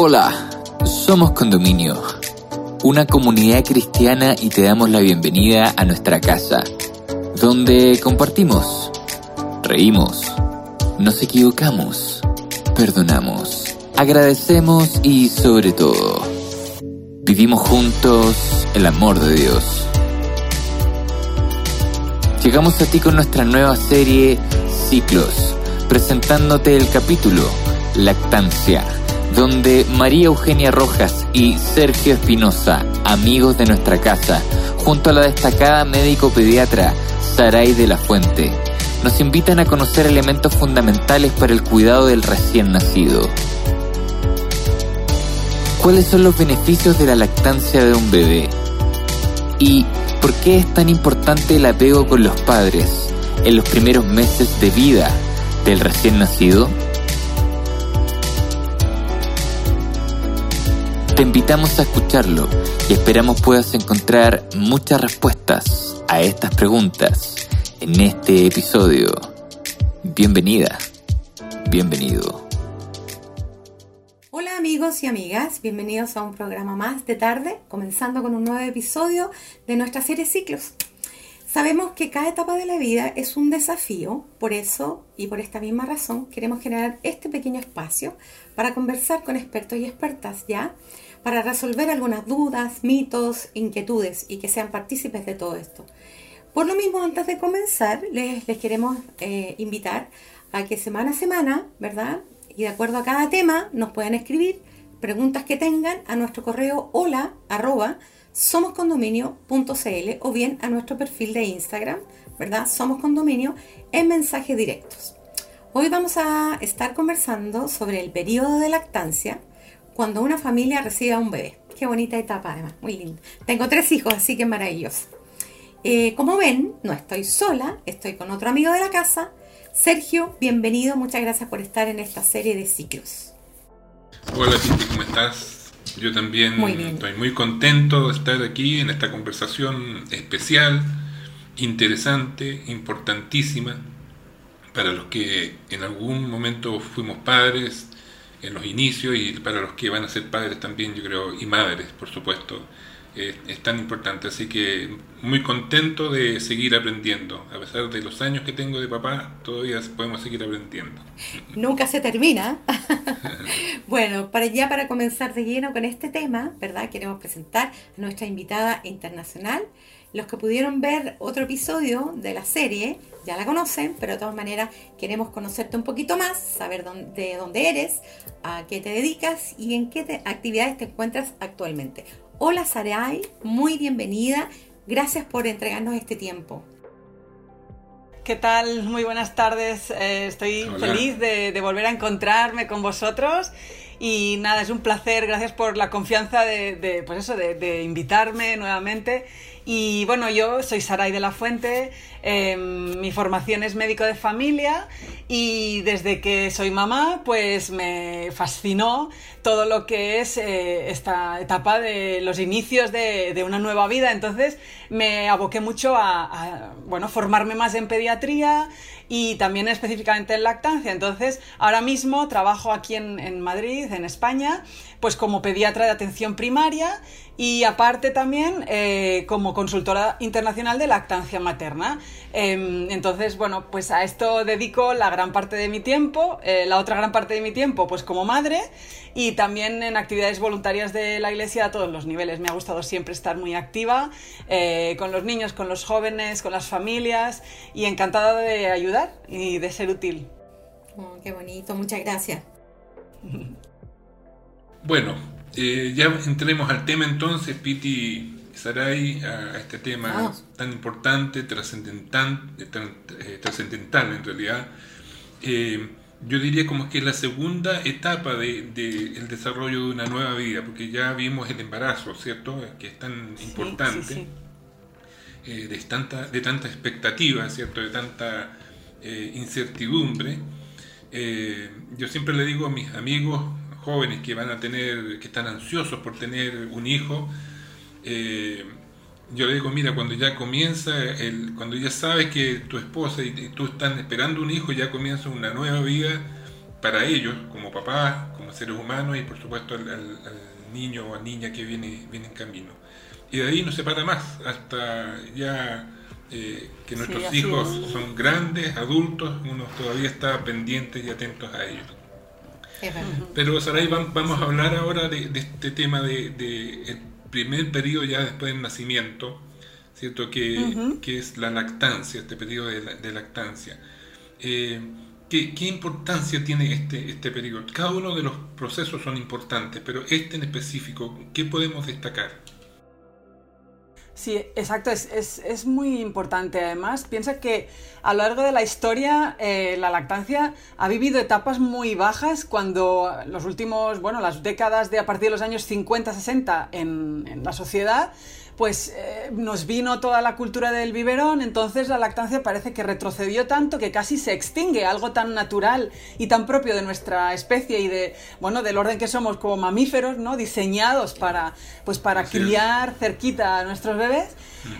Hola, somos Condominio, una comunidad cristiana y te damos la bienvenida a nuestra casa, donde compartimos, reímos, nos equivocamos, perdonamos, agradecemos y sobre todo, vivimos juntos el amor de Dios. Llegamos a ti con nuestra nueva serie Ciclos, presentándote el capítulo Lactancia donde María Eugenia Rojas y Sergio Espinosa, amigos de nuestra casa, junto a la destacada médico pediatra Saray de la Fuente, nos invitan a conocer elementos fundamentales para el cuidado del recién nacido. ¿Cuáles son los beneficios de la lactancia de un bebé? ¿Y por qué es tan importante el apego con los padres en los primeros meses de vida del recién nacido? Te invitamos a escucharlo y esperamos puedas encontrar muchas respuestas a estas preguntas en este episodio. Bienvenida, bienvenido. Hola amigos y amigas, bienvenidos a un programa más de tarde, comenzando con un nuevo episodio de nuestra serie Ciclos. Sabemos que cada etapa de la vida es un desafío, por eso y por esta misma razón queremos generar este pequeño espacio para conversar con expertos y expertas ya para resolver algunas dudas, mitos, inquietudes y que sean partícipes de todo esto. Por lo mismo, antes de comenzar, les, queremos eh, invitar a que semana a semana, ¿verdad? Y de acuerdo a cada tema, nos puedan escribir preguntas que tengan a nuestro correo hola arroba somoscondominio.cl o bien a nuestro perfil de Instagram, ¿verdad? Somos Condominio en mensajes directos. Hoy vamos a estar conversando sobre el periodo de lactancia cuando una familia recibe a un bebé. Qué bonita etapa además, muy linda. Tengo tres hijos, así que maravilloso. Eh, como ven, no estoy sola, estoy con otro amigo de la casa. Sergio, bienvenido, muchas gracias por estar en esta serie de ciclos. Hola Titi, ¿cómo estás? Yo también estoy muy contento de estar aquí en esta conversación especial, interesante, importantísima, para los que en algún momento fuimos padres, en los inicios y para los que van a ser padres también, yo creo, y madres, por supuesto, eh, es tan importante. Así que muy contento de seguir aprendiendo. A pesar de los años que tengo de papá, todavía podemos seguir aprendiendo. Nunca se termina. bueno, para ya para comenzar de lleno con este tema, ¿verdad? Queremos presentar a nuestra invitada internacional. Los que pudieron ver otro episodio de la serie ya la conocen, pero de todas maneras queremos conocerte un poquito más, saber dónde, de dónde eres, a qué te dedicas y en qué actividades te encuentras actualmente. Hola Sarai, muy bienvenida. Gracias por entregarnos este tiempo. ¿Qué tal? Muy buenas tardes. Eh, estoy feliz de, volver a encontrarme con vosotros. Y nada, es un placer. Gracias por la confianza de, pues eso, de invitarme nuevamente. Y bueno, yo soy Saray de la Fuente, em, mi formación es médico de familia y desde que soy mamá, pues me fascinó todo lo que es eh, esta etapa de los inicios de, una nueva vida. Entonces me aboqué mucho a, bueno, formarme más en pediatría y también específicamente en lactancia. Entonces ahora mismo trabajo aquí en, en Madrid, en España, pues como pediatra de atención primaria y aparte también eh, como consultora internacional de lactancia materna. Em, entonces, bueno, pues a esto dedico la gran parte de mi tiempo, eh, la otra gran parte de mi tiempo pues como madre y también en actividades voluntarias de la iglesia a todos los niveles. Me ha gustado siempre estar muy activa eh, con los niños, con los jóvenes, con las familias y encantada de ayudar y de ser útil. Oh, qué bonito, muchas gracias. Bueno, eh, ya entremos al tema entonces, Piti Saray, a, este tema ah. tan importante, trascendental, eh, trascendental en realidad. Eh, yo diría como que es la segunda etapa del de, desarrollo de una nueva vida, porque ya vimos el embarazo, ¿cierto? Que es tan importante, de, tanta, de tanta expectativa, ¿cierto? De tanta incertidumbre. yo siempre le digo a mis amigos, jóvenes que van a tener, que están ansiosos por tener un hijo, eh, yo le digo, mira, cuando ya comienza, el, cuando ya sabes que tu esposa y, tú están esperando un hijo, ya comienza una nueva vida para ellos, como papás, como seres humanos y por supuesto al, niño o niña que viene, viene en camino. Y de ahí no se para más, hasta ya eh, que nuestros hijos son grandes, adultos, uno todavía está pendiente y atentos a ellos. Pero Saray, vamos a hablar ahora de, este tema de, el primer periodo ya después del nacimiento, ¿cierto? Que, que es la lactancia, este periodo de, lactancia. Eh, ¿qué, ¿qué, importancia tiene este, este periodo? Cada uno de los procesos son importantes, pero este en específico, ¿qué podemos destacar? Sí, exacto, es, es, es, muy importante. Además, piensa que a lo largo de la historia eh, la lactancia ha vivido etapas muy bajas cuando los últimos, bueno, las décadas de a partir de los años 50-60 en, en la sociedad pues eh, nos vino toda la cultura del biberón, entonces la lactancia parece que retrocedió tanto que casi se extingue, algo tan natural y tan propio de nuestra especie y de, bueno, del orden que somos como mamíferos, ¿no? Diseñados para, pues para criar cerquita a nuestros bebés.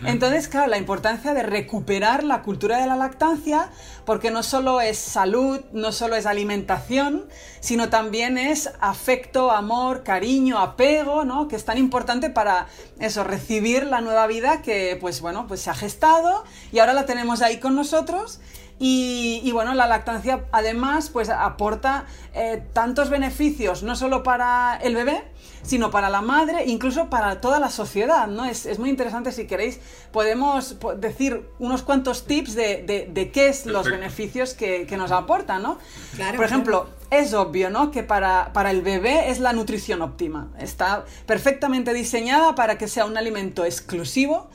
Entonces, claro, la importancia de recuperar la cultura de la lactancia, porque no solo es salud, no solo es alimentación, sino también es afecto, amor, cariño, apego, ¿no? Que es tan importante para eso, recibir la nueva vida que, pues bueno, pues se ha gestado y ahora la tenemos ahí con nosotros. Y, bueno, la lactancia además pues aporta eh, tantos beneficios, no solo para el bebé, sino para la madre, incluso para toda la sociedad, ¿no? Es, muy interesante, si queréis, podemos decir unos cuantos tips de, de, qué es los beneficios que, que, nos aporta, ¿no? Por ejemplo, es obvio, ¿no? Que para, para, el bebé es la nutrición óptima. Está perfectamente diseñada para que sea un alimento exclusivo,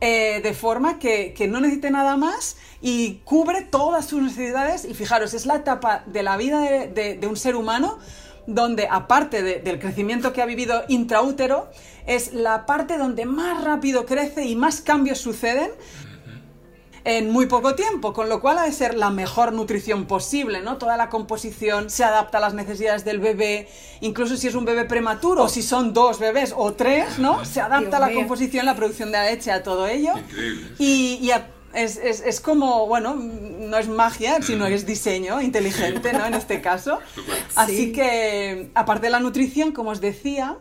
eh, de forma que, que, no necesite nada más y cubre todas sus necesidades. Y fijaros, es la etapa de la vida de, de un ser humano donde aparte del crecimiento que ha vivido intraútero, es la parte donde más rápido crece y más cambios suceden en muy poco tiempo, con lo cual ha de ser la mejor nutrición posible, ¿no? Toda la composición se adapta a las necesidades del bebé, incluso si es un bebé prematuro, o si son dos bebés o tres, ¿no? Se adapta la composición, la producción de la leche, a todo ello. Y, y a es, es, es, como, bueno, no es magia, sino es diseño inteligente, ¿no? En este caso. Así que, aparte de la nutrición, como os decía,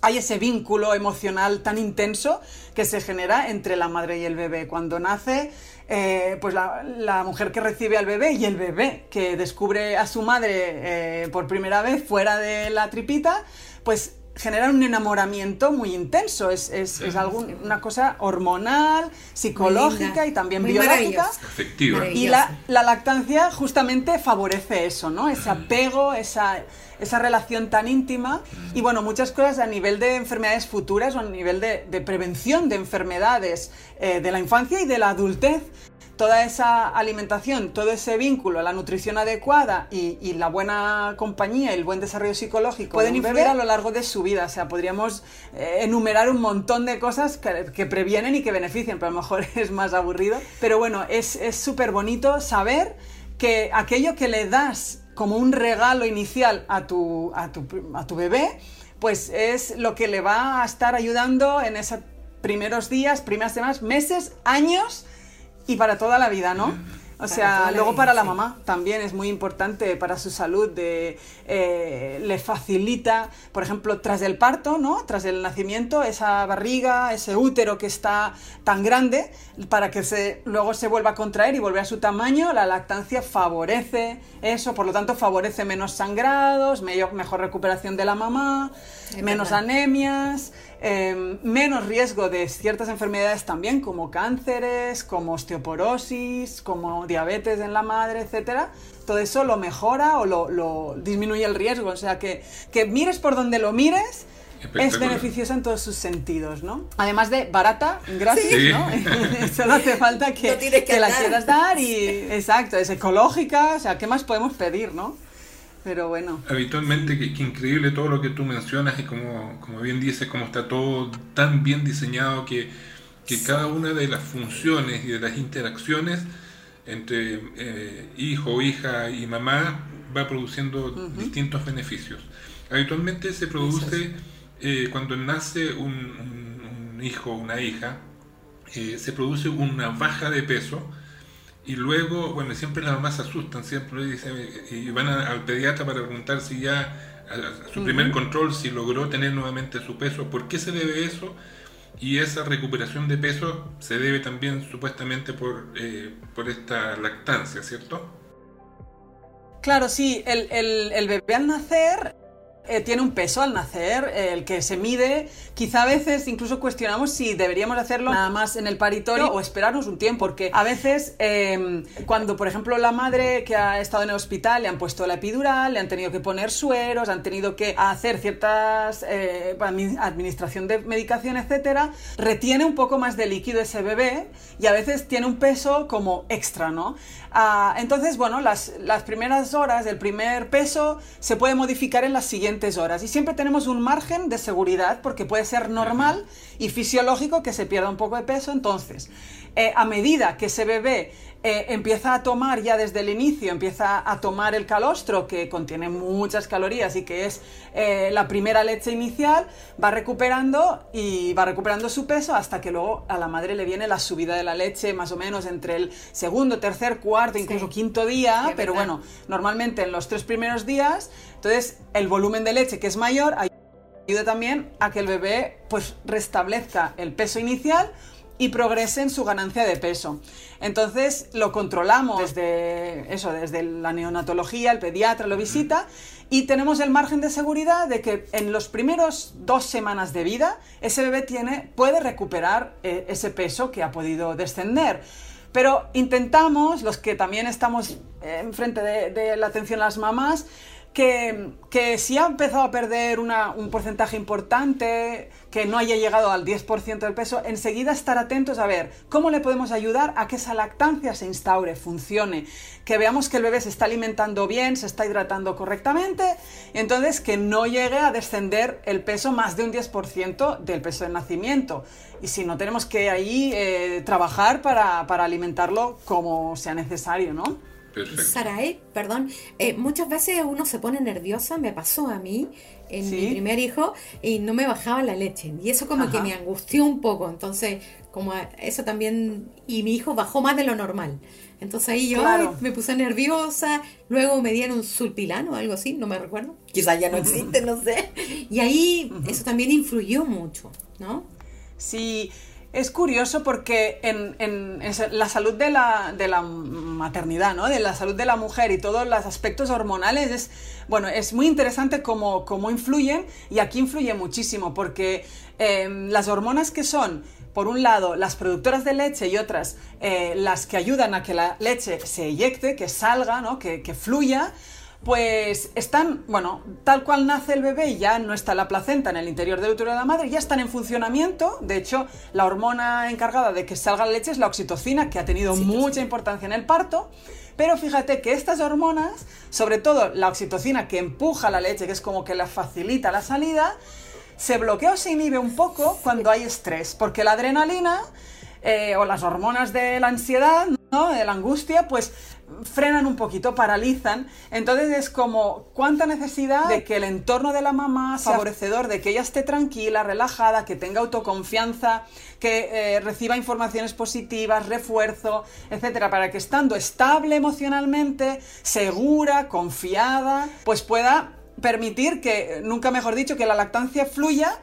hay ese vínculo emocional tan intenso que se genera entre la madre y el bebé. Cuando nace, eh, pues la, la, mujer que recibe al bebé y el bebé que descubre a su madre eh, por primera vez fuera de la tripita, pues generar un enamoramiento muy intenso. Es, es, es una cosa hormonal, psicológica y también biológica. Y la, la, lactancia justamente favorece eso, ¿no? Ese apego, esa, esa relación tan íntima. Y bueno, muchas cosas a nivel de enfermedades futuras o a nivel de, de prevención de enfermedades eh, de la infancia y de la adultez toda esa alimentación, todo ese vínculo, la nutrición adecuada y, la buena compañía el buen desarrollo psicológico pueden influir a lo largo de su vida. O sea, podríamos eh, enumerar un montón de cosas que, previenen y que benefician, pero a lo mejor es más aburrido. Pero bueno, es súper bonito saber que aquello que le das como un regalo inicial a tu, a tu, a tu bebé, pues es lo que le va a estar ayudando en esos primeros días, primeras semanas, meses, años y para toda la vida, ¿no? O sea, luego para la mamá también es muy importante para su salud, de, eh, le facilita, por ejemplo, tras el parto, ¿no? Tras el nacimiento, esa barriga, ese útero que está tan grande, para que se, luego se vuelva a contraer y volver a su tamaño, la lactancia favorece eso, por lo tanto favorece menos sangrados, mejor recuperación de la mamá, menos anemias, Em, menos riesgo de ciertas enfermedades también, como cánceres, como osteoporosis, como diabetes en la madre, etcétera. Todo eso lo mejora o lo, disminuye el riesgo. O sea, que, que mires por donde lo mires, es beneficiosa en todos sus sentidos, ¿no? Además de barata, gratis, ¿no? Solo hace falta que, que la quieras dar y, exacto, es ecológica, o sea, ¿qué más podemos pedir, no? Pero bueno. Habitualmente, qué increíble todo lo que tú mencionas y como, como bien dices, cómo está todo tan bien diseñado que, que cada una de las funciones y de las interacciones entre eh, hijo, hija y mamá va produciendo distintos beneficios. Habitualmente se produce eh, cuando nace un, un, hijo o una hija, eh, se produce una baja de peso y luego, bueno, siempre las mamás se asustan, siempre dicen, y van al pediatra para preguntar si ya a, su primer control, si logró tener nuevamente su peso, ¿por qué se debe eso? Y esa recuperación de peso se debe también supuestamente por, eh, por esta lactancia, ¿cierto? Claro, sí, el, el, el bebé al nacer eh, tiene un peso al nacer, el que se mide. Quizá a veces incluso cuestionamos si deberíamos hacerlo nada más en el paritorio o esperarnos un tiempo, porque a veces em, cuando, por ejemplo, la madre que ha estado en el hospital le han puesto la epidural, le han tenido que poner sueros, han tenido que hacer ciertas eh, administración de medicación, etcétera, retiene un poco más de líquido ese bebé y a veces tiene un peso como extra, ¿no? Ah, entonces, bueno, las, las primeras horas, el primer peso se puede modificar en las siguientes horas. Y siempre tenemos un margen de seguridad porque puede ser normal y fisiológico que se pierda un poco de peso. Entonces, eh, a medida que ese bebé eh, empieza a tomar ya desde el inicio, empieza a tomar el calostro que contiene muchas calorías y que es eh, la primera leche inicial, va recuperando y va recuperando su peso hasta que luego a la madre le viene la subida de la leche más o menos entre el segundo, tercer, cuarto, incluso quinto día, pero bueno, normalmente en los tres primeros días, entonces el volumen de leche que es mayor ayuda también a que el bebé pues restablezca el peso inicial y progrese en su ganancia de peso. Entonces lo controlamos desde eso, desde la neonatología, el pediatra lo visita y tenemos el margen de seguridad de que en los primeros dos semanas de vida ese bebé tiene, puede recuperar eh, ese peso que ha podido descender. Pero intentamos, los que también estamos enfrente de, de la atención a las mamás, que, si ha empezado a perder un porcentaje importante, que no haya llegado al 10% del peso, enseguida estar atentos a ver cómo le podemos ayudar a que esa lactancia se instaure, funcione, que veamos que el bebé se está alimentando bien, se está hidratando correctamente, entonces que no llegue a descender el peso más de un 10% del peso del nacimiento. Y si no, tenemos que ahí eh, trabajar para, para alimentarlo como sea necesario, ¿no? Sarae, perdón, eh, muchas veces uno se pone nerviosa, me pasó a mí en mi primer hijo y no me bajaba la leche. Y eso como que me angustió un poco, entonces como eso también y mi hijo bajó más de lo normal. Entonces ahí yo me puse nerviosa, luego me dieron sulpilano o algo así, no me recuerdo. Quizás ya no existe, no sé. Y ahí eso también influyó mucho, ¿no? Sí, es curioso porque en, la salud de la, maternidad, ¿no? de la salud de la mujer y todos los aspectos hormonales es, bueno, es muy interesante cómo, cómo influyen y aquí influye muchísimo porque em, las hormonas que son por un lado, las productoras de leche y otras eh, las que ayudan a que la leche se eyecte, que salga, que fluya, pues están, bueno, tal cual nace el bebé y ya no está la placenta en el interior del útero de la madre, ya están en funcionamiento. De hecho, la hormona encargada de que salga la leche es la oxitocina, que ha tenido mucha importancia en el parto. Pero fíjate que estas hormonas, sobre todo la oxitocina que empuja la leche, que es como que la facilita la salida, se bloquea o se inhibe un poco cuando hay estrés, porque la adrenalina eh, o las hormonas de la ansiedad, ¿no? de la angustia, pues frenan un poquito, paralizan. Entonces es como cuánta necesidad de que el entorno de la mamá favorecedor, de que ella esté tranquila, relajada, que tenga autoconfianza, que eh, reciba informaciones positivas, refuerzo, etcétera, para que estando estable emocionalmente, segura, confiada, pues pueda permitir que, nunca mejor dicho, que la lactancia fluya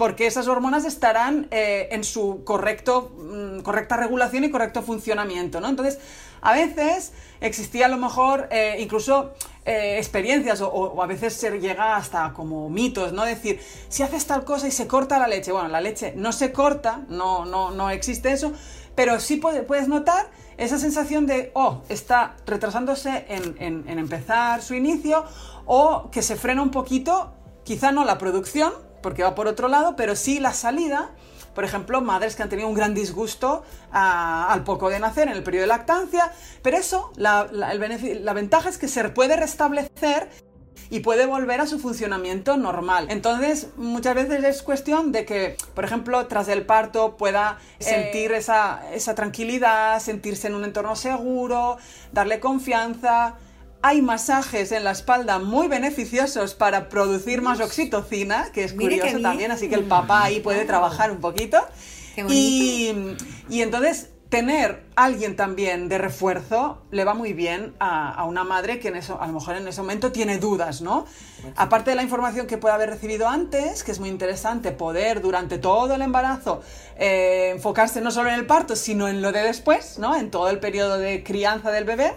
porque esas hormonas estarán eh, en su correcto, mm, correcta regulación y correcto funcionamiento, ¿no? Entonces, a veces existía a lo mejor eh, incluso eh, experiencias o, a veces se llega hasta como mitos, ¿no? Decir, si haces tal cosa y se corta la leche, bueno, la leche no se corta, no, no, no existe eso, pero sí puedes notar esa sensación de, oh, está retrasándose en, en empezar su inicio o que se frena un poquito, quizá no la producción, porque va por otro lado, pero sí la salida. Por ejemplo, madres que han tenido un gran disgusto ah, al poco de nacer en el periodo de lactancia, pero eso, la, la ventaja es que se puede restablecer y puede volver a su funcionamiento normal. Entonces, muchas veces es cuestión de que, por ejemplo, tras el parto pueda sentir eh. esa, esa tranquilidad, sentirse en un entorno seguro, darle confianza, hay masajes en la espalda muy beneficiosos para producir más oxitocina, que es curioso también, así que el papá ahí puede trabajar un poquito. Y, y entonces tener alguien también de refuerzo le va muy bien a, una madre que en eso, a lo mejor en ese momento tiene dudas, ¿no? Aparte de la información que puede haber recibido antes, que es muy interesante poder durante todo el embarazo eh, enfocarse no solo en el parto, sino en lo de después, ¿no? En todo el periodo de crianza del bebé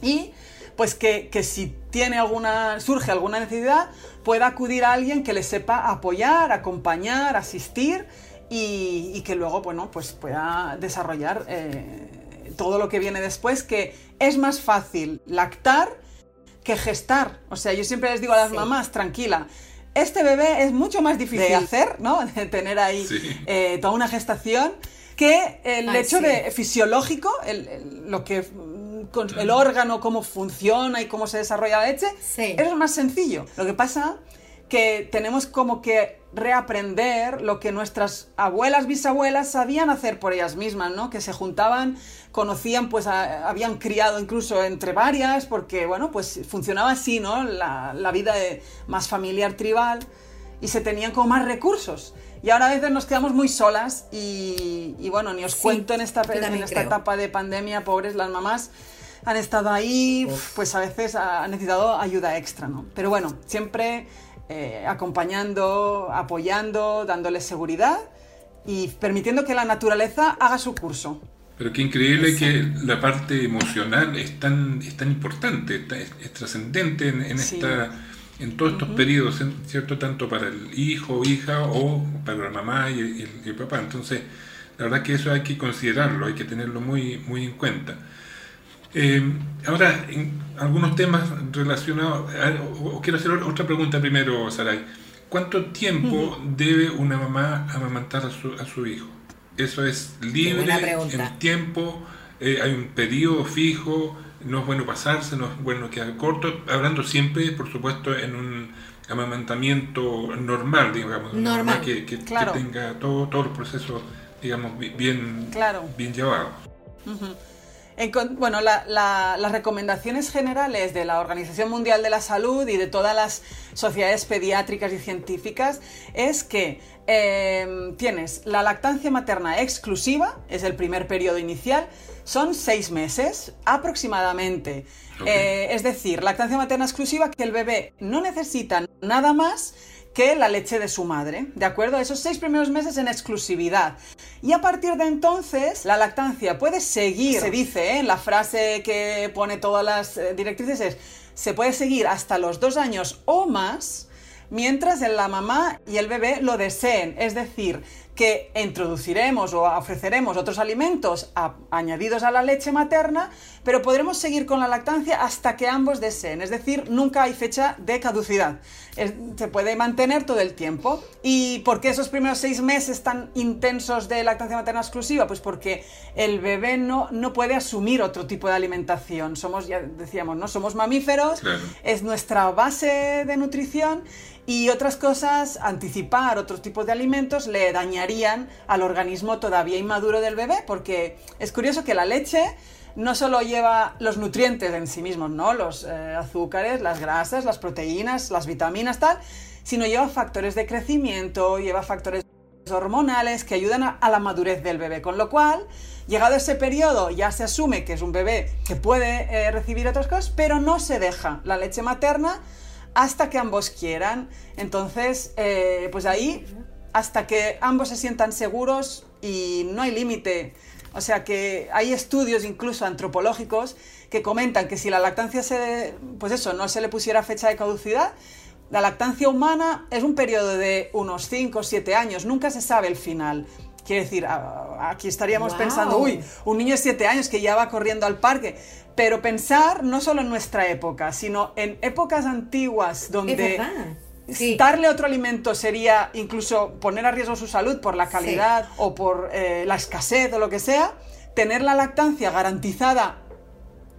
y pues que, que si tiene alguna, surge alguna necesidad, pueda acudir a alguien que le sepa apoyar, acompañar, asistir y, que luego, bueno, pues pueda desarrollar eh, todo lo que viene después, que es más fácil lactar que gestar. O sea, yo siempre les digo a las mamás, tranquila, este bebé es mucho más difícil de hacer, ¿no? De tener ahí eh, toda una gestación que el hecho de fisiológico, lo que el órgano, cómo funciona y cómo se desarrolla la leche, es más sencillo. Lo que pasa que tenemos como que reaprender lo que nuestras abuelas, bisabuelas sabían hacer por ellas mismas, ¿no? Que se juntaban, conocían, pues habían criado incluso entre varias, porque, bueno, pues funcionaba así, ¿no? La, vida más familiar tribal y se tenían como más recursos. Y ahora a veces nos quedamos muy solas y, bueno, ni os cuento en esta, en esta etapa de pandemia, pobres las mamás, han estado ahí, pues a veces han necesitado ayuda extra, ¿no? Pero bueno, siempre eh, acompañando, apoyando, dándoles seguridad y permitiendo que la naturaleza haga su curso. Pero qué increíble que la parte emocional es tan, es tan importante, es, trascendente en, esta, en todos estos periodos, ¿cierto? Tanto para el hijo, hija o para la mamá y el, papá. Entonces, la verdad que eso hay que considerarlo, hay que tenerlo muy, muy en cuenta. Eh, ahora, en algunos temas relacionados, o, quiero hacer otra pregunta primero, Saray. ¿Cuánto tiempo debe una mamá amamantar a su, a su hijo? ¿Eso es libre en tiempo? Eh, ¿Hay un periodo fijo? ¿No es bueno pasarse? ¿No es bueno quedar corto? Hablando siempre, por supuesto, en un amamantamiento normal, digamos, normal, que, que, tenga todo, todos los procesos, digamos, bien, bien llevados bueno, las recomendaciones generales de la Organización Mundial de la Salud y de todas las sociedades pediátricas y científicas es que em, tienes la lactancia materna exclusiva, es el primer periodo inicial, son seis meses aproximadamente. Eh, es decir, lactancia materna exclusiva que el bebé no necesita nada más que la leche de su madre, ¿de acuerdo? Esos seis primeros meses en exclusividad. Y a partir de entonces, la lactancia puede seguir, se dice, ¿eh? en la frase que pone todas las eh, directrices es, se puede seguir hasta los dos años o más, mientras la mamá y el bebé lo deseen. Es decir, que introduciremos o ofreceremos otros alimentos añadidos a la leche materna, pero podremos seguir con la lactancia hasta que ambos deseen. Es decir, nunca hay fecha de caducidad. se puede mantener todo el tiempo. ¿Y por qué esos primeros seis meses tan intensos de lactancia materna exclusiva? Pues porque el bebé no, no puede asumir otro tipo de alimentación. Somos, ya decíamos, ¿no? Somos mamíferos, es nuestra base de nutrición y otras cosas, anticipar otros tipos de alimentos le dañarían al organismo todavía inmaduro del bebé, porque es curioso que la leche no solo lleva los nutrientes en sí mismos, ¿no? Los eh, azúcares, las grasas, las proteínas, las vitaminas, tal, sino lleva factores de crecimiento, lleva factores hormonales que ayudan a, la madurez del bebé, con lo cual, llegado ese periodo, ya se asume que es un bebé que puede eh, recibir otras cosas, pero no se deja la leche materna hasta que ambos quieran. Entonces, eh, pues ahí, hasta que ambos se sientan seguros y no hay límite. O sea que hay estudios incluso antropológicos que comentan que si la lactancia se, pues eso, no se le pusiera fecha de caducidad, la lactancia humana es un periodo de unos 5 o 7 años, nunca se sabe el final. Quiere decir, aquí estaríamos pensando, uy, un niño de 7 años que ya va corriendo al parque. Pero pensar no solo en nuestra época, sino en épocas antiguas donde darle otro alimento sería incluso poner a riesgo su salud por la calidad o por eh, la escasez o lo que sea. Tener la lactancia garantizada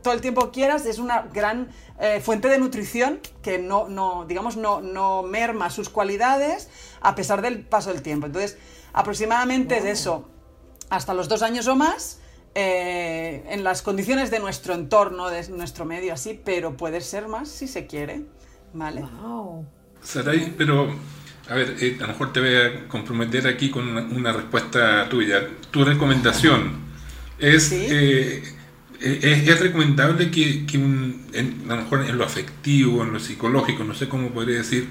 todo el tiempo que quieras es una gran eh, fuente de nutrición que no, no digamos, no, no merma sus cualidades a pesar del paso del tiempo. Entonces, aproximadamente es eso, hasta los dos años o más, eh, en las condiciones de nuestro entorno, de nuestro medio, así, pero puede ser más si se quiere, ¿vale? Wow. Saray, pero, a ver, eh, a lo mejor te voy a comprometer aquí con una, respuesta tuya. Tu recomendación Es, eh, eh, es, recomendable que, que un, a lo mejor en lo afectivo, en lo psicológico, no sé cómo podría decir,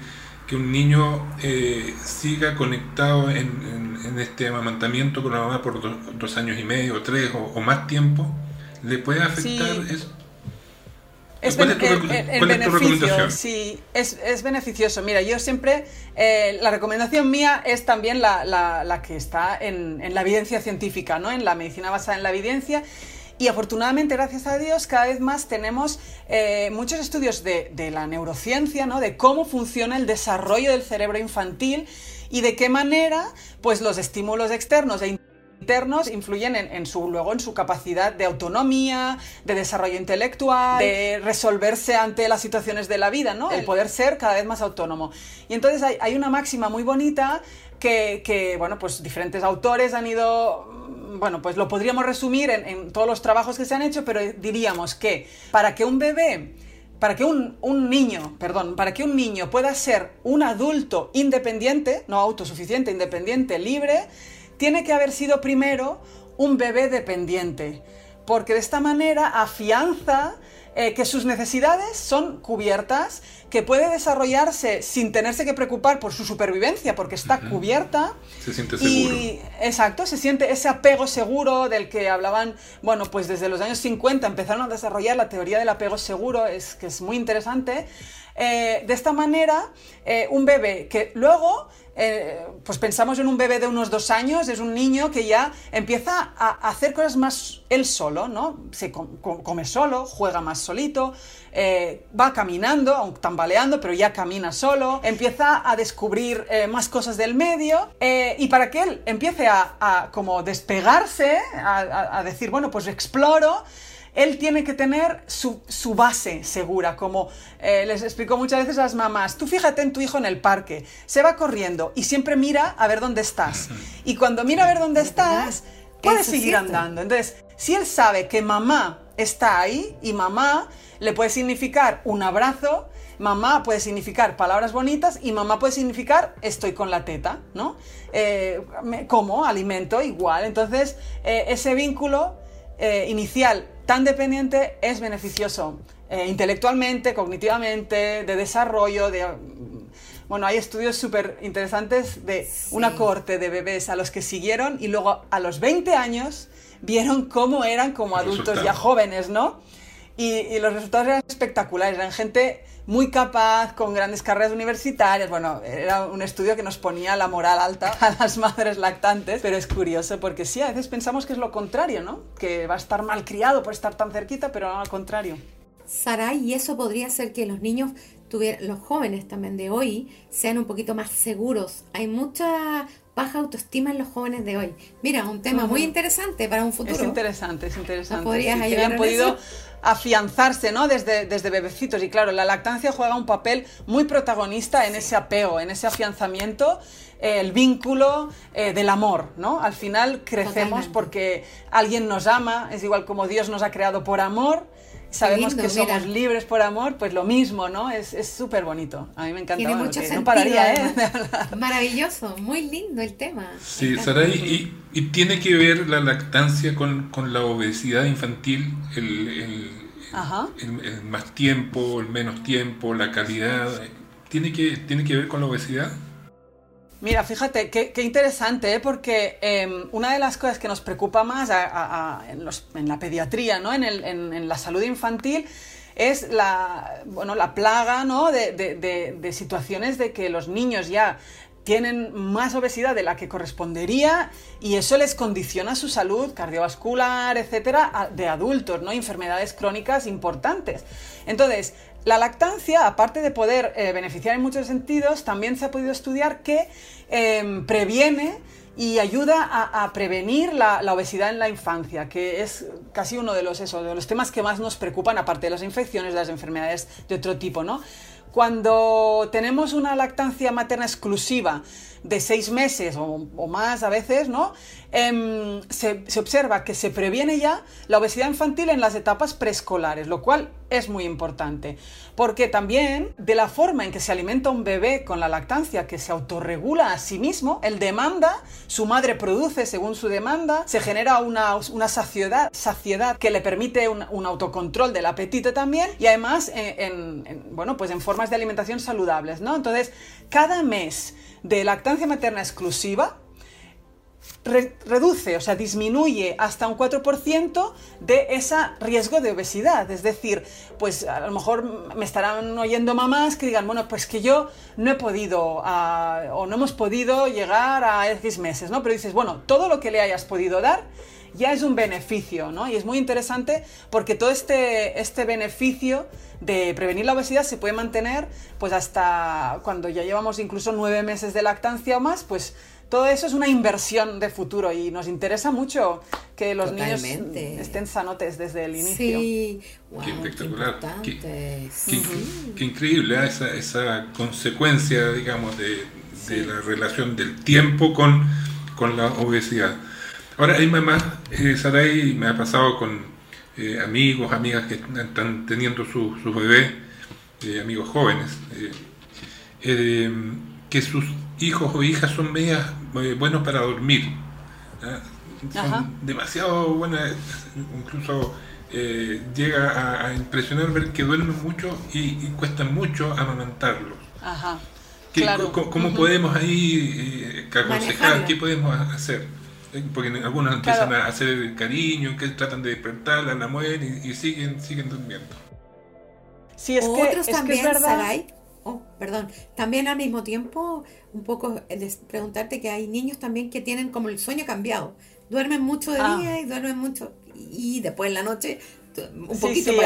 que un niño eh, siga conectado en, en, este amamantamiento con la mamá por dos, años y medio, o tres o, más tiempo, ¿le puede afectar eso? Es, ¿Cuál, es tu, beneficio, Sí, es, es, beneficioso. Mira, yo siempre, eh, la recomendación mía es también la, la, la que está en, en, la evidencia científica, ¿no? en la medicina basada en la evidencia. Y afortunadamente, gracias a Dios, cada vez más tenemos eh, muchos estudios de, de, la neurociencia, ¿no? de cómo funciona el desarrollo del cerebro infantil y de qué manera pues, los estímulos externos e internos influyen en, su, luego en su capacidad de autonomía, de desarrollo intelectual, de resolverse ante las situaciones de la vida, ¿no? El poder ser cada vez más autónomo. Y entonces hay, hay una máxima muy bonita que, bueno, pues diferentes autores han ido mm, bueno, pues lo podríamos resumir en, en, todos los trabajos que se han hecho, pero diríamos que para que un bebé, para que un, un, niño, perdón, para que un niño pueda ser un adulto independiente, no autosuficiente, independiente, libre, tiene que haber sido primero un bebé dependiente, porque de esta manera afianza eh, que sus necesidades son cubiertas, que puede desarrollarse sin tenerse que preocupar por su supervivencia, porque está cubierta. Se siente seguro. exacto, se siente ese apego seguro del que hablaban, bueno, pues desde los años 50 empezaron a desarrollar la teoría del apego seguro, es, que es muy interesante. Eh, de esta manera, eh, un bebé que luego eh, pues pensamos en un bebé de unos dos años, es un niño que ya empieza a hacer cosas más él solo, ¿no? Se come solo, juega más solito, eh, va caminando, aunque tambaleando, pero ya camina solo, empieza a descubrir eh, más cosas del medio y para que él empiece a, como despegarse, a decir, bueno, pues exploro, él tiene que tener su, base segura, como eh, les explico muchas veces a las mamás, tú fíjate en tu hijo en el parque, se va corriendo y siempre mira a ver dónde estás. Y cuando mira a ver dónde estás, puede seguir andando. Entonces, si él sabe que mamá está ahí y mamá le puede significar un abrazo, mamá puede significar palabras bonitas y mamá puede significar estoy con la teta, ¿no? Eh, como alimento igual. Entonces, eh, ese vínculo inicial tan dependiente es beneficioso eh, intelectualmente, cognitivamente, de desarrollo, de... Bueno, hay estudios súper interesantes de una corte de bebés a los que siguieron y luego a los 20 años vieron cómo eran como adultos ya jóvenes, ¿no? Y, y, los resultados eran espectaculares, eran gente muy capaz, con grandes carreras universitarias. Bueno, era un estudio que nos ponía la moral alta a las madres lactantes, pero es curioso porque sí, a veces pensamos que es lo contrario, ¿no? Que va a estar mal criado por estar tan cerquita, pero no al contrario. Sara, y eso podría ser que los niños, tuvieran, los jóvenes también de hoy, sean un poquito más seguros. Hay mucha baja autoestima en los jóvenes de hoy. Mira, un tema muy interesante para un futuro. Es interesante, es interesante. ¿Podrías sí, que podido afianzarse, ¿no? Desde, desde bebecitos. Y claro, la lactancia juega un papel muy protagonista en ese apego, en ese afianzamiento, eh, el vínculo eh, del amor, ¿no? Al final crecemos porque alguien nos ama, es igual como Dios nos ha creado por amor sabemos que somos libres por amor, pues lo mismo, ¿no? Es súper bonito. A mí me encanta. Tiene mucho sentido. No pararía, ¿eh? Maravilloso, muy lindo el tema. Sí, Saray, y, y, tiene que ver la lactancia con, con la obesidad infantil, el, el, el, más tiempo, el menos tiempo, la calidad. ¿Tiene que, ¿Tiene que ver con la obesidad? Mira, fíjate, qué, interesante, ¿eh? porque em, una de las cosas que nos preocupa más en, la pediatría, ¿no? en, la salud infantil, es la, bueno, la plaga ¿no? de, de, situaciones de que los niños ya tienen más obesidad de la que correspondería y eso les condiciona su salud cardiovascular, etcétera, de adultos, ¿no? Enfermedades crónicas importantes. Entonces, la lactancia, aparte de poder eh, beneficiar en muchos sentidos, también se ha podido estudiar que em, previene y ayuda a, prevenir la, obesidad en la infancia, que es casi uno de los, de los temas que más nos preocupan, aparte de las infecciones, de las enfermedades de otro tipo, ¿no? Cuando tenemos una lactancia materna exclusiva, de seis meses o, más a veces, ¿no? Em, se, observa que se previene ya la obesidad infantil en las etapas preescolares, lo cual es muy importante. Porque también de la forma en que se alimenta un bebé con la lactancia, que se autorregula a sí mismo, él demanda, su madre produce según su demanda, se genera una, una saciedad, saciedad que le permite un, un, autocontrol del apetito también y además en, en, bueno, pues en formas de alimentación saludables, ¿no? Entonces, cada mes de lactancia materna exclusiva, reduce, o sea, disminuye hasta un 4% de ese riesgo de obesidad. Es decir, pues a lo mejor me estarán oyendo mamás que digan, bueno, pues que yo no he podido ah, o no hemos podido llegar a X meses, ¿no? Pero dices, bueno, todo lo que le hayas podido dar ya es un beneficio, ¿no? Y es muy interesante porque todo este, este beneficio de prevenir la obesidad se puede mantener pues hasta cuando ya llevamos incluso nueve meses de lactancia o más, pues todo eso es una inversión de futuro y nos interesa mucho que los niños estén sanotes desde el inicio. Sí, qué espectacular. Qué, increíble ¿eh? esa, esa, consecuencia, digamos, de, la relación del tiempo con, con, la obesidad. Ahora, hay mamás, eh, Saray, me ha pasado con eh, amigos, amigas que están teniendo sus su bebés, eh, amigos jóvenes, que sus hijos o hijas son medias eh, buenos para dormir. Son demasiado buenas, incluso eh, llega a, impresionar ver que duermen mucho y, cuesta mucho amamantarlos. Ajá. ¿Cómo, podemos ahí eh, aconsejar? ¿Qué podemos hacer? Porque algunos empiezan a hacer cariño, que tratan de despertarla, la mueven y, siguen, siguen durmiendo. Sí, es que, Otros también, es Saray, oh, perdón, también al mismo tiempo un poco preguntarte que hay niños también que tienen como el sueño cambiado. Duermen mucho de ah. día y duermen mucho y después en la noche sí, sí,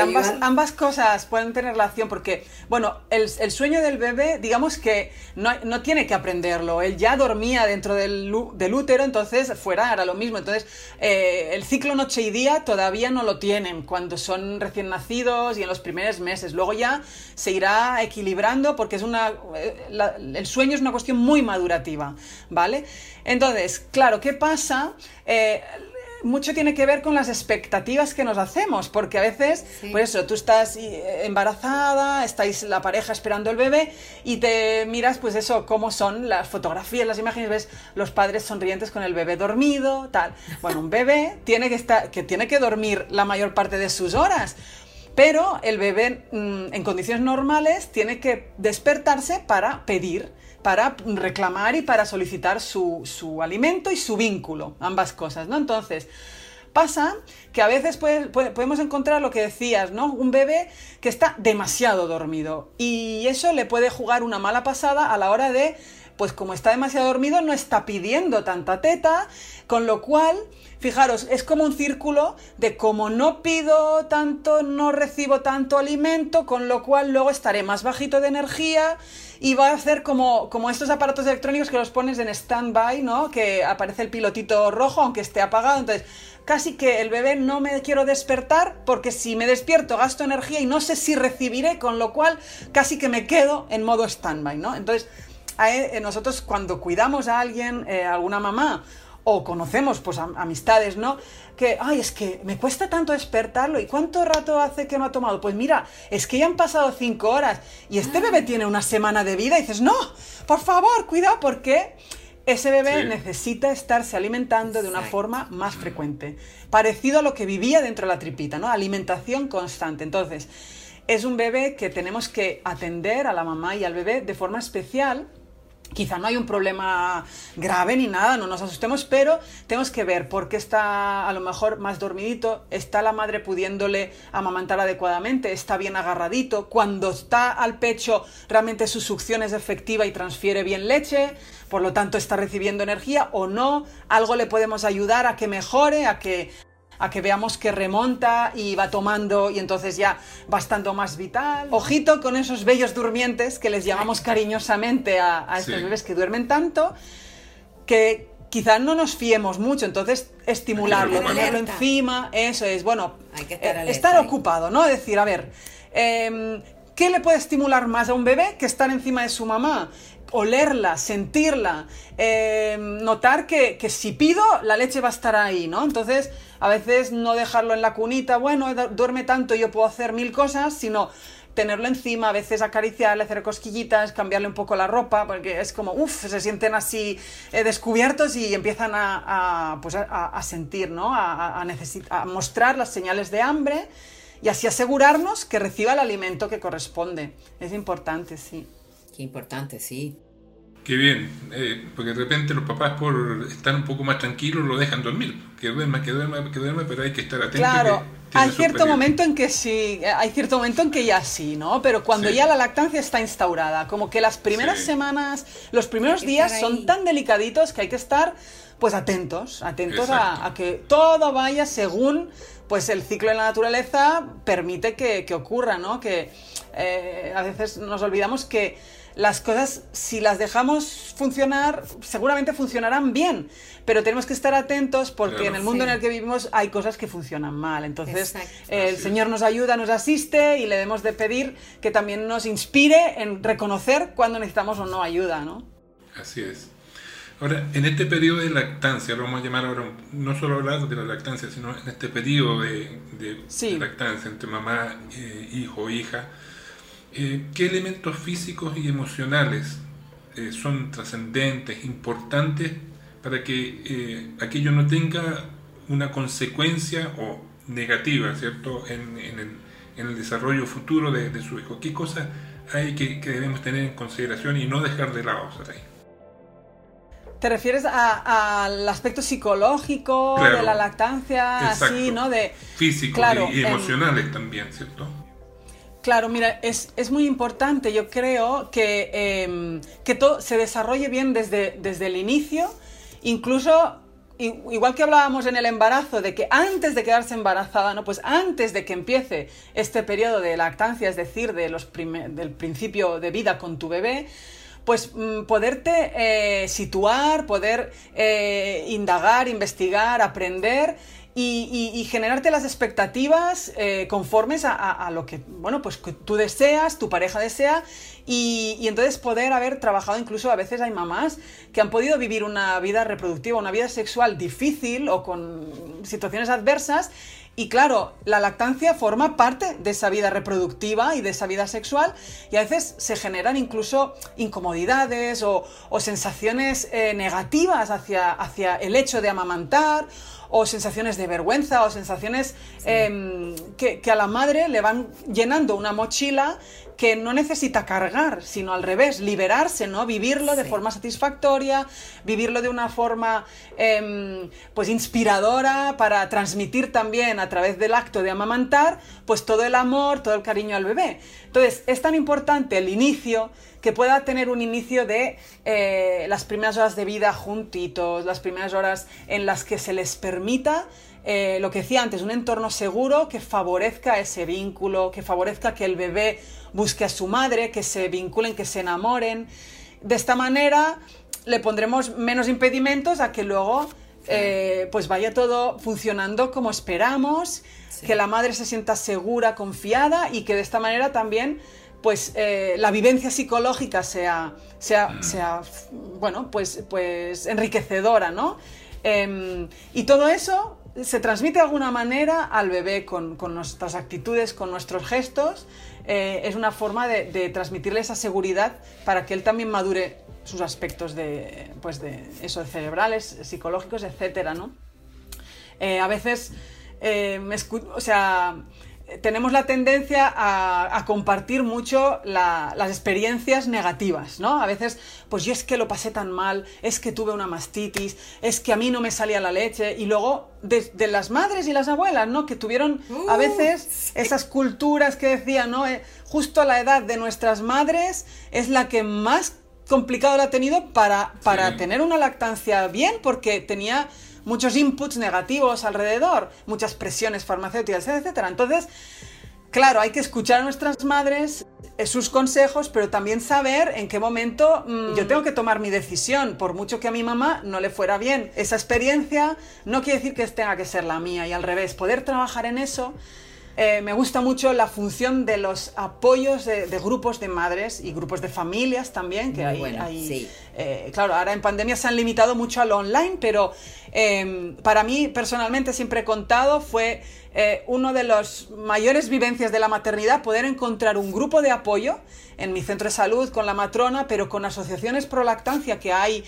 ambas, cosas pueden tener relación porque, bueno, el, sueño del bebé, digamos que no, no, tiene que aprenderlo. Él ya dormía dentro del, del útero, entonces fuera era lo mismo. Entonces, eh, el ciclo noche y día todavía no lo tienen cuando son recién nacidos y en los primeros meses. Luego ya se irá equilibrando porque es una, eh, el sueño es una cuestión muy madurativa, ¿vale? Entonces, claro, ¿qué pasa? Eh, mucho tiene que ver con las expectativas que nos hacemos, porque a veces, pues eso, tú estás eh, embarazada, estáis la pareja esperando el bebé y te miras, pues eso, cómo son las fotografías, las imágenes, ves los padres sonrientes con el bebé dormido, tal. Bueno, un bebé tiene que estar, que tiene que dormir la mayor parte de sus horas. Pero el bebé mm, en condiciones normales tiene que despertarse para pedir para reclamar y para solicitar su, alimento y su vínculo, ambas cosas, ¿no? Entonces, pasa que a veces podemos encontrar lo que decías, ¿no? Un bebé que está demasiado dormido y eso le puede jugar una mala pasada a la hora de, pues como está demasiado dormido, no está pidiendo tanta teta, con lo cual, fijaros, es como un círculo de como no pido tanto, no recibo tanto alimento, con lo cual luego estaré más bajito de energía y va a hacer como, como estos aparatos electrónicos que los pones en stand-by, ¿no? Que aparece el pilotito rojo aunque esté apagado. Entonces, casi que el bebé no me quiero despertar porque si me despierto gasto energía y no sé si recibiré, con lo cual casi que me quedo en modo stand-by, ¿no? Entonces, eh, nosotros cuando cuidamos a alguien, eh, alguna mamá, o conocemos pues amistades, ¿no? Que, ay, es que me cuesta tanto despertarlo. ¿Y cuánto rato hace que no ha tomado? Pues mira, es que ya han pasado cinco horas y este bebé tiene una semana de vida y dices, no, por favor, cuidado, porque ese bebé necesita estarse alimentando de una forma más frecuente. Parecido a lo que vivía dentro de la tripita, ¿no? Alimentación constante. Entonces, es un bebé que tenemos que atender a la mamá y al bebé de forma especial Quizá no hay un problema grave ni nada, no nos asustemos, pero tenemos que ver por qué está a lo mejor más dormidito, está la madre pudiéndole amamantar adecuadamente, está bien agarradito, cuando está al pecho realmente su succión es efectiva y transfiere bien leche, por lo tanto está recibiendo energía o no, algo le podemos ayudar a que mejore, a que a que veamos que remonta y va tomando y entonces ya va estando más vital. Ojito con esos bellos durmientes que les llamamos cariñosamente a, estos bebés que duermen tanto, que quizás no nos fiemos mucho, entonces estimularlo, tenerlo encima, eso es, bueno, Hay que estar, eh, ocupado, ¿no? Es decir, a ver, em, ¿qué le puede estimular más a un bebé que estar encima de su mamá? olerla, sentirla, eh, notar que, que, si pido, la leche va a estar ahí, ¿no? Entonces, a veces no dejarlo en la cunita, bueno, duerme tanto, yo puedo hacer mil cosas, sino tenerlo encima, a veces acariciarle, hacer cosquillitas, cambiarle un poco la ropa, porque es como, uff, se sienten así eh, descubiertos y empiezan a, a pues a, sentir, ¿no? A, a mostrar las señales de hambre y así asegurarnos que reciba el alimento que corresponde. Es importante, sí. Qué importante, sí. Qué bien, eh, porque de repente los papás por estar un poco más tranquilos lo dejan dormir, que duerma, que duerma, que duerma, pero hay que estar atento. Claro, hay cierto momento en que sí, hay cierto momento en que ya sí, ¿no? Pero cuando ya la lactancia está instaurada, como que las primeras semanas, los primeros días son tan delicaditos que hay que estar pues atentos, atentos a, que todo vaya según pues el ciclo de la naturaleza permite que, que ocurra, ¿no? Que eh, a veces nos olvidamos que las cosas, si las dejamos funcionar, seguramente funcionarán bien, pero tenemos que estar atentos porque en el mundo en el que vivimos hay cosas que funcionan mal. Entonces, el Señor nos ayuda, nos asiste y le debemos de pedir que también nos inspire en reconocer cuando necesitamos o no ayuda, ¿no? Así es. Ahora, en este periodo de lactancia, lo vamos a llamar ahora, no solo hablar de la lactancia, sino en este periodo de, lactancia entre mamá, eh, hijo, hija, eh, ¿qué elementos físicos y emocionales eh, son trascendentes, importantes, para que eh, aquello no tenga una consecuencia o negativa, ¿cierto?, en, el, desarrollo futuro de, su hijo. ¿Qué cosas hay que, debemos tener en consideración y no dejar de lado, ahí? ¿Te refieres al aspecto psicológico de la lactancia, así, ¿no? De, Físico y, emocionales también, ¿cierto? Claro, mira, es, muy importante, yo creo, que, em, que todo se desarrolle bien desde, desde el inicio, incluso igual que hablábamos en el embarazo, de que antes de quedarse embarazada, ¿no? Pues antes de que empiece este periodo de lactancia, es decir, de los del principio de vida con tu bebé, pues mm, poderte eh, situar, poder eh, indagar, investigar, aprender y, generarte las expectativas eh, conformes a, lo que, bueno, pues tú deseas, tu pareja desea, y, entonces poder haber trabajado, incluso a veces hay mamás que han podido vivir una vida reproductiva, una vida sexual difícil o con situaciones adversas, y claro, la lactancia forma parte de esa vida reproductiva y de esa vida sexual y a veces se generan incluso incomodidades o, sensaciones eh, negativas hacia, hacia el hecho de amamantar o sensaciones de vergüenza o sensaciones em, que, a la madre le van llenando una mochila que no necesita cargar, sino al revés, liberarse, ¿no? Vivirlo de forma satisfactoria, vivirlo de una forma em, pues inspiradora para transmitir también a través del acto de amamantar, pues todo el amor, todo el cariño al bebé. Entonces, es tan importante el inicio que pueda tener un inicio de eh, las primeras horas de vida juntitos, las primeras horas en las que se les permita eh, lo que decía antes, un entorno seguro que favorezca ese vínculo, que favorezca que el bebé busque a su madre, que se vinculen, que se enamoren. De esta manera le pondremos menos impedimentos a que luego eh, pues vaya todo funcionando como esperamos, que la madre se sienta segura, confiada y que de esta manera también pues eh, la vivencia psicológica sea, sea, sea bueno, pues, pues enriquecedora, ¿no? Em, y todo eso se transmite de alguna manera al bebé con, nuestras actitudes, con nuestros gestos. Eh, es una forma de, transmitirle esa seguridad para que él también madure sus aspectos de, pues de eso, cerebrales, psicológicos, etcétera, ¿no? Eh, a veces, me o sea, tenemos la tendencia a, compartir mucho las experiencias negativas, ¿no? A veces, pues yo es que lo pasé tan mal, es que tuve una mastitis, es que a mí no me salía la leche, y luego de, las madres y las abuelas, ¿no? Que tuvieron a uh, veces esas culturas que decían, ¿no? Eh, justo a la edad de nuestras madres es la que más complicado la ha tenido para, para tener una lactancia bien, porque tenía muchos inputs negativos alrededor, muchas presiones farmacéuticas, etc. Entonces, claro, hay que escuchar a nuestras madres eh, sus consejos, pero también saber en qué momento mm, yo tengo que tomar mi decisión, por mucho que a mi mamá no le fuera bien. Esa experiencia no quiere decir que tenga que ser la mía y al revés, poder trabajar en eso eh, me gusta mucho la función de los apoyos de, grupos de madres y grupos de familias también, que hay, eh, claro, ahora en pandemia se han limitado mucho al online, pero em, para mí personalmente siempre he contado, fue eh, uno de los mayores vivencias de la maternidad, poder encontrar un grupo de apoyo en mi centro de salud con la matrona, pero con asociaciones pro lactancia, que hay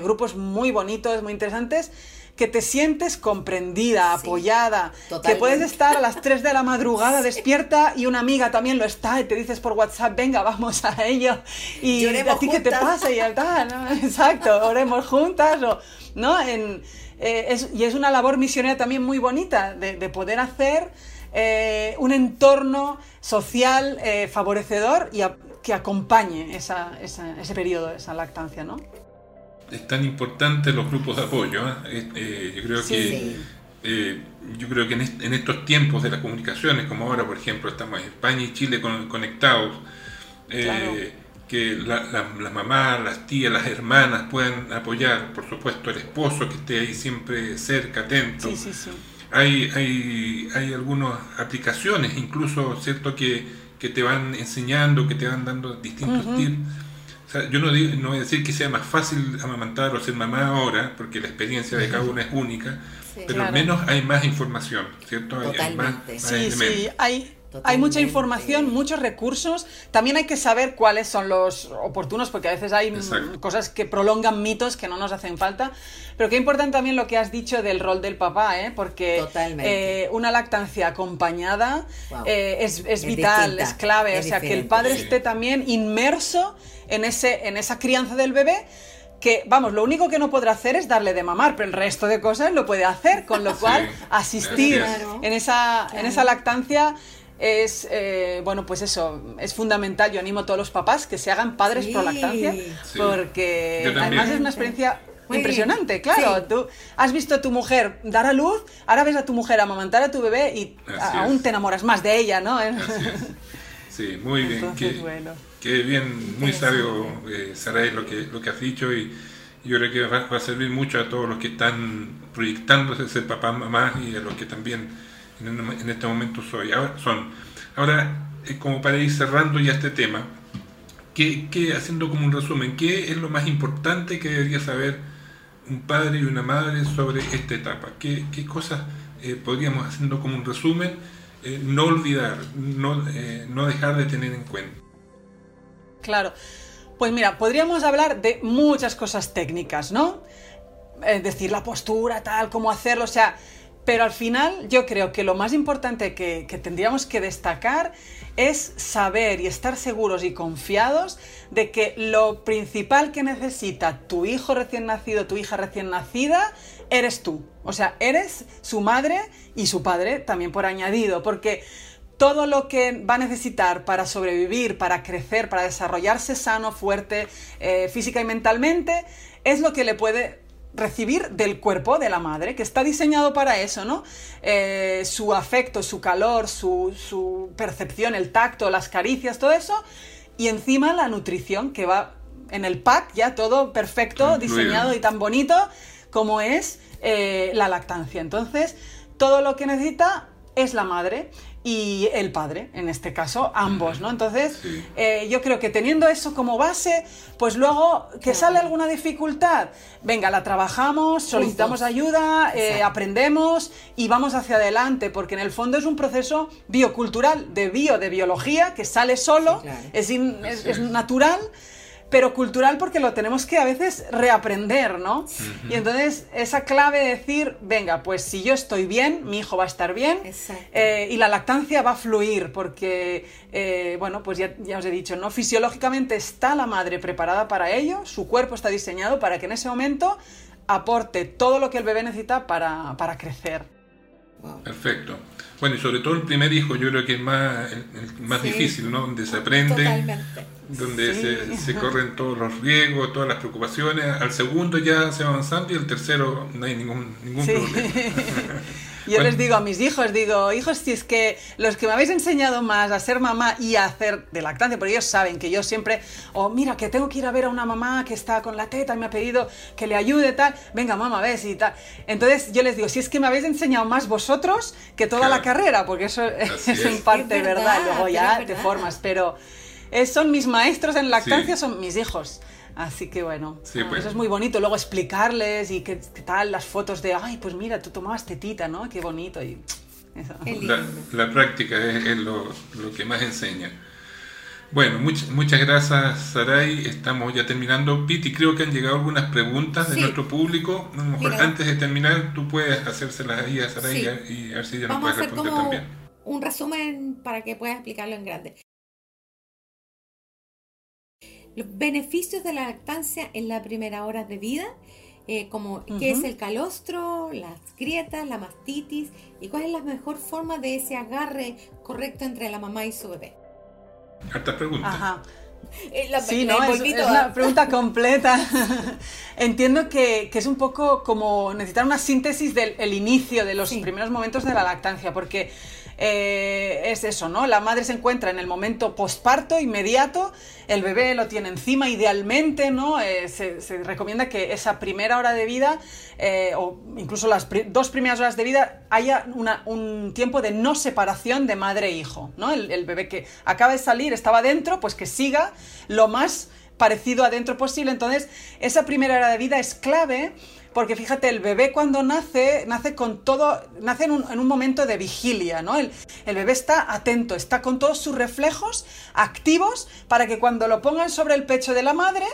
grupos muy bonitos, muy interesantes que te sientes comprendida, apoyada, que puedes estar a las 3 de la madrugada despierta y una amiga también lo está y te dices por WhatsApp, venga, vamos a ello. Y a ti qué te pasa y está, Exacto, oremos juntas o, ¿no? En, eh, y es una labor misionera también muy bonita de, poder hacer eh, un entorno social eh, favorecedor y que acompañe esa, ese periodo, esa lactancia, ¿no? Es tan importante los grupos de apoyo. ¿eh? Eh, yo creo que eh, yo creo que en, estos tiempos de las comunicaciones, como ahora por ejemplo estamos en España y Chile conectados, que las mamás, las tías, las hermanas puedan apoyar, por supuesto el esposo que esté ahí siempre cerca, atento. hay, hay, hay algunas aplicaciones, incluso cierto que, que te van enseñando, que te van dando distintos tips yo no, no voy a decir que sea más fácil amamantar o ser mamá ahora, porque la experiencia de cada uno es única, pero al menos hay más información, ¿cierto? Hay, más, sí, sí, hay, hay mucha información, muchos recursos. También hay que saber cuáles son los oportunos, porque a veces hay cosas que prolongan mitos que no nos hacen falta. Pero qué importante también lo que has dicho del rol del papá, ¿eh? porque eh, una lactancia acompañada eh, es, vital, es clave. o sea, que el padre esté también inmerso en, ese, en esa crianza del bebé que, vamos, lo único que no podrá hacer es darle de mamar, pero el resto de cosas lo puede hacer, con lo cual asistir en, esa, en esa lactancia es, eh, bueno, pues eso, es fundamental. Yo animo a todos los papás que se hagan padres por lactancia, porque además es una experiencia impresionante, claro. Tú has visto a tu mujer dar a luz, ahora ves a tu mujer amamantar a tu bebé y aún te enamoras más de ella, ¿no? Sí, muy bien. qué, bien, muy sabio, eh, Saray, lo que, lo que has dicho y yo creo que va, a servir mucho a todos los que están proyectándose ser papá, mamá y a los que también en, este momento soy. Ahora, son. Ahora, eh, como para ir cerrando ya este tema, ¿qué, ¿qué, haciendo como un resumen, qué es lo más importante que debería saber un padre y una madre sobre esta etapa? ¿Qué, qué cosas eh, podríamos, haciendo como un resumen, eh, no olvidar, no, eh, no dejar de tener en cuenta. Claro. Pues mira, podríamos hablar de muchas cosas técnicas, ¿no? Es decir, la postura, tal, cómo hacerlo, o sea, pero al final yo creo que lo más importante que, tendríamos que destacar es saber y estar seguros y confiados de que lo principal que necesita tu hijo recién nacido, tu hija recién nacida, eres tú. O sea, eres su madre y su padre también por añadido, porque todo lo que va a necesitar para sobrevivir, para crecer, para desarrollarse sano, fuerte, eh, física y mentalmente, es lo que le puede recibir del cuerpo de la madre, que está diseñado para eso, ¿no? Eh, su afecto, su calor, su, su, percepción, el tacto, las caricias, todo eso, y encima la nutrición que va en el pack, ya todo perfecto, diseñado y tan bonito como es eh, la lactancia. Entonces, todo lo que necesita es la madre y el padre, en este caso, ambos, ¿no? Entonces, eh, yo creo que teniendo eso como base, pues luego que sale alguna dificultad, venga, la trabajamos, solicitamos ayuda, eh, aprendemos y vamos hacia adelante, porque en el fondo es un proceso biocultural, de bio, de biología, que sale solo, es, es. natural pero cultural porque lo tenemos que a veces reaprender, ¿no? Y entonces esa clave de decir, venga, pues si yo estoy bien, mi hijo va a estar bien eh, y la lactancia va a fluir porque, eh, bueno, pues ya, os he dicho, ¿no? Fisiológicamente está la madre preparada para ello, su cuerpo está diseñado para que en ese momento aporte todo lo que el bebé necesita para, crecer. Perfecto. Bueno, y sobre todo el primer hijo yo creo que es más, más difícil, ¿no? Donde se aprende. Totalmente donde se, corren todos los riesgos, todas las preocupaciones. Al segundo ya se va avanzando y el tercero no hay ningún, ningún problema. Yo les digo a mis hijos, digo, hijos, si es que los que me habéis enseñado más a ser mamá y a hacer de lactancia, porque ellos saben que yo siempre, o oh, mira, que tengo que ir a ver a una mamá que está con la teta y me ha pedido que le ayude, tal, venga, mamá, ves y tal. Entonces yo les digo, si es que me habéis enseñado más vosotros que toda la carrera, porque eso es, en parte verdad, luego ya te formas, pero eh, son mis maestros en lactancia, son mis hijos. Así que bueno, pues. eso es muy bonito. Luego explicarles y qué, tal las fotos de, ay, pues mira, tú tomabas tetita, ¿no? Qué bonito. Y La, práctica es, lo, que más enseña. Bueno, muchas gracias Saray. Estamos ya terminando. Piti, creo que han llegado algunas preguntas de nuestro público. antes de terminar, tú puedes hacérselas ahí a Saray y a ver si ya nos puedes responder también. Un resumen para que puedas explicarlo en grande. Los beneficios de la lactancia en la primera hora de vida, eh, como qué es el calostro, las grietas, la mastitis y cuál es la mejor forma de ese agarre correcto entre la mamá y su bebé. Harta pregunta. Ajá. Eh, sí, no, es, una pregunta completa. Entiendo que, es un poco como necesitar una síntesis del inicio, de los primeros momentos de la lactancia, porque eh, es eso, ¿no? La madre se encuentra en el momento posparto inmediato, el bebé lo tiene encima idealmente, ¿no? Eh, se, recomienda que esa primera hora de vida, eh, o incluso las dos primeras horas de vida, haya un tiempo de no separación de madre e hijo, ¿no? El, el bebé que acaba de salir, estaba dentro, pues que siga lo más parecido adentro posible. Entonces, esa primera hora de vida es clave porque fíjate, el bebé cuando nace, nace con todo, nace en un, momento de vigilia, ¿no? El, el, bebé está atento, está con todos sus reflejos activos para que cuando lo pongan sobre el pecho de la madre,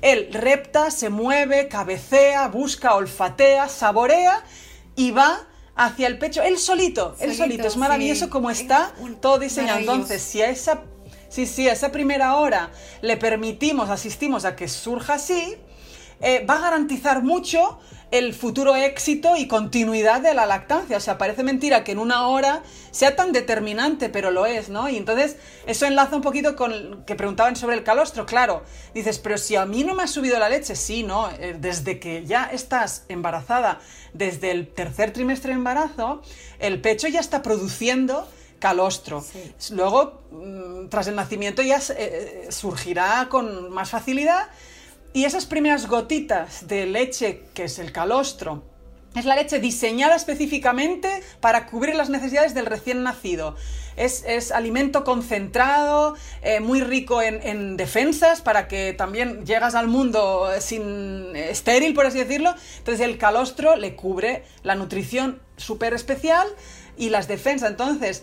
él repta, se mueve, cabecea, busca, olfatea, saborea y va hacia el pecho, él solito, él solito, es maravilloso como está todo diseñado. Entonces, si a esa, sí, sí, a esa primera hora le permitimos, asistimos a que surja así, eh, va a garantizar mucho el futuro éxito y continuidad de la lactancia. O sea, parece mentira que en una hora sea tan determinante, pero lo es, ¿no? Y entonces eso enlaza un poquito con que preguntaban sobre el calostro. Claro, dices, pero si a mí no me ha subido la leche, sí, ¿no? Eh, desde que ya estás embarazada, desde el tercer trimestre de embarazo, el pecho ya está produciendo calostro. Luego, mm, tras el nacimiento ya eh, surgirá con más facilidad y esas primeras gotitas de leche, que es el calostro, es la leche diseñada específicamente para cubrir las necesidades del recién nacido. Es, alimento concentrado, eh, muy rico en, defensas, para que también llegas al mundo sin estéril, por así decirlo. Entonces el calostro le cubre la nutrición súper especial y las defensas. Entonces,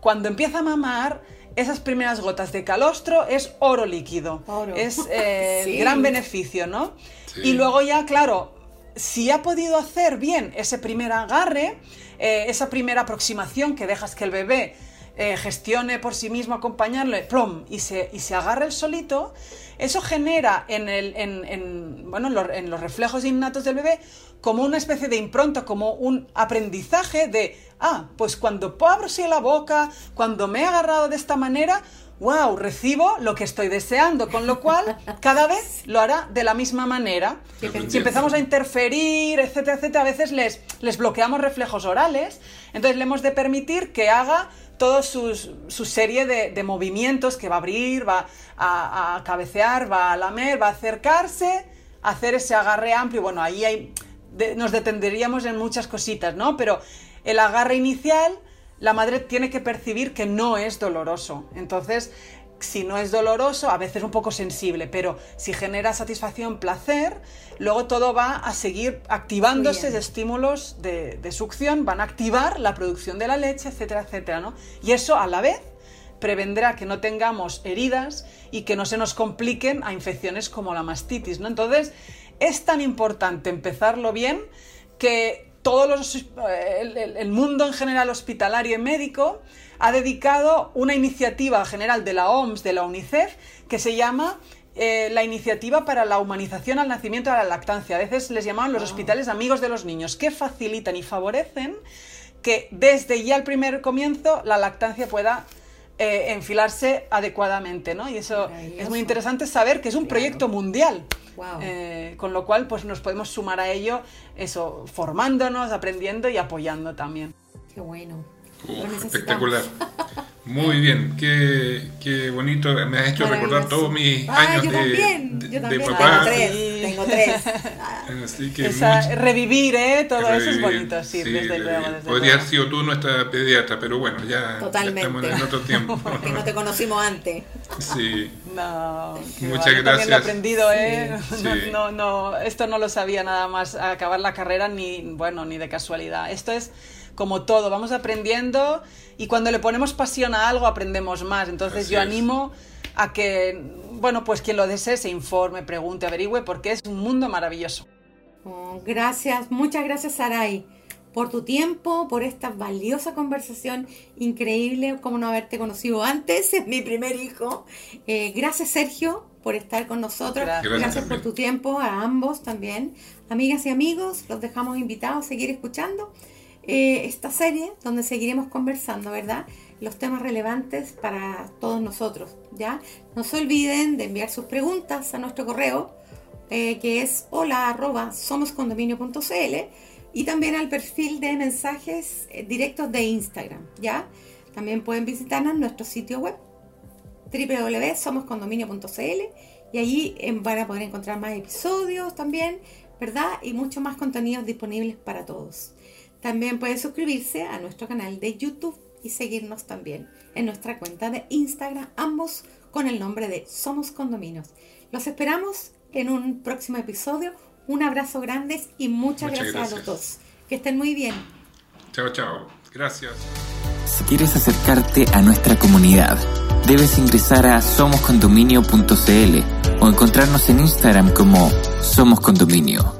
cuando empieza a mamar, esas primeras gotas de calostro es oro líquido. Es eh, el gran beneficio, ¿no? Y luego ya, claro, si ha podido hacer bien ese primer agarre, eh, esa primera aproximación que dejas que el bebé eh, gestione por sí mismo, acompañarle, plom, y se, y se agarre el solito, eso genera en, el, en, bueno, en los reflejos innatos del bebé como una especie de impronta, como un aprendizaje de, ah, pues cuando abro la boca, cuando me he agarrado de esta manera, wow, recibo lo que estoy deseando, con lo cual cada vez lo hará de la misma manera. Si empezamos a interferir, etcétera, etcétera, a veces les, les bloqueamos reflejos orales, entonces le hemos de permitir que haga toda su, serie de, movimientos que va a abrir, va a, cabecear, va a lamer, va a acercarse, hacer ese agarre amplio. Bueno, ahí hay, nos detendríamos en muchas cositas, ¿no? Pero el agarre inicial, la madre tiene que percibir que no es doloroso. Entonces, si no es doloroso, a veces un poco sensible, pero si genera satisfacción, placer, luego todo va a seguir activándose de estímulos de, succión, van a activar la producción de la leche, etcétera, etcétera, ¿no? Y eso a la vez prevendrá que no tengamos heridas y que no se nos compliquen a infecciones como la mastitis, ¿no? Entonces, es tan importante empezarlo bien que todo los, eh, el mundo en general hospitalario y médico ha dedicado una iniciativa general de la OMS, de la UNICEF, que se llama eh, la iniciativa para la humanización al nacimiento de la lactancia. A veces les llaman los ah. hospitales amigos de los niños, que facilitan y favorecen que desde ya el primer comienzo la lactancia pueda eh, enfilarse adecuadamente, ¿no? Y eso es muy interesante saber que es un proyecto mundial. Eh, con lo cual, pues nos podemos sumar a ello, eso, formándonos, aprendiendo y apoyando también. Qué bueno. espectacular. Muy bien, qué, qué, bonito. Me has hecho recordar todos mis ah, años de, de, papá. Tengo tres. Tengo tres. Así que revivir, ¿eh? Todo eso es bonito, sí, desde luego. podría haber sido tú nuestra pediatra, pero bueno, ya, estamos en otro tiempo. Porque no te conocimos antes. Sí. No, muchas gracias. También lo he aprendido, ¿eh? No, no, esto no lo sabía nada más acabar la carrera ni, bueno, ni de casualidad. Esto es como todo, vamos aprendiendo y cuando le ponemos pasión a algo aprendemos más. Entonces yo animo a que, bueno, pues quien lo desee se informe, pregunte, averigüe, porque es un mundo maravilloso. Oh, gracias, muchas gracias Saray por tu tiempo, por esta valiosa conversación increíble, como no haberte conocido antes, es mi primer hijo. Eh, gracias Sergio por estar con nosotros, gracias por tu tiempo, a ambos también. Amigas y amigos, los dejamos invitados a seguir escuchando eh, esta serie donde seguiremos conversando, ¿verdad? Los temas relevantes para todos nosotros, ¿ya? No se olviden de enviar sus preguntas a nuestro correo, eh, que es hola arroba somoscondominio.cl y también al perfil de mensajes eh, directos de Instagram, ¿ya? También pueden visitarnos nuestro sitio web www.somoscondominio.cl y allí van a poder encontrar más episodios también, ¿verdad? Y muchos más contenidos disponibles para todos. También puede suscribirse a nuestro canal de YouTube y seguirnos también en nuestra cuenta de Instagram, ambos con el nombre de Somos Condominios. Los esperamos en un próximo episodio. Un abrazo grande y muchas, gracias, a los dos. Que estén muy bien. Chao, chao. Gracias. Si quieres acercarte a nuestra comunidad, debes ingresar a somoscondominio.cl o encontrarnos en Instagram como Somos Condominio.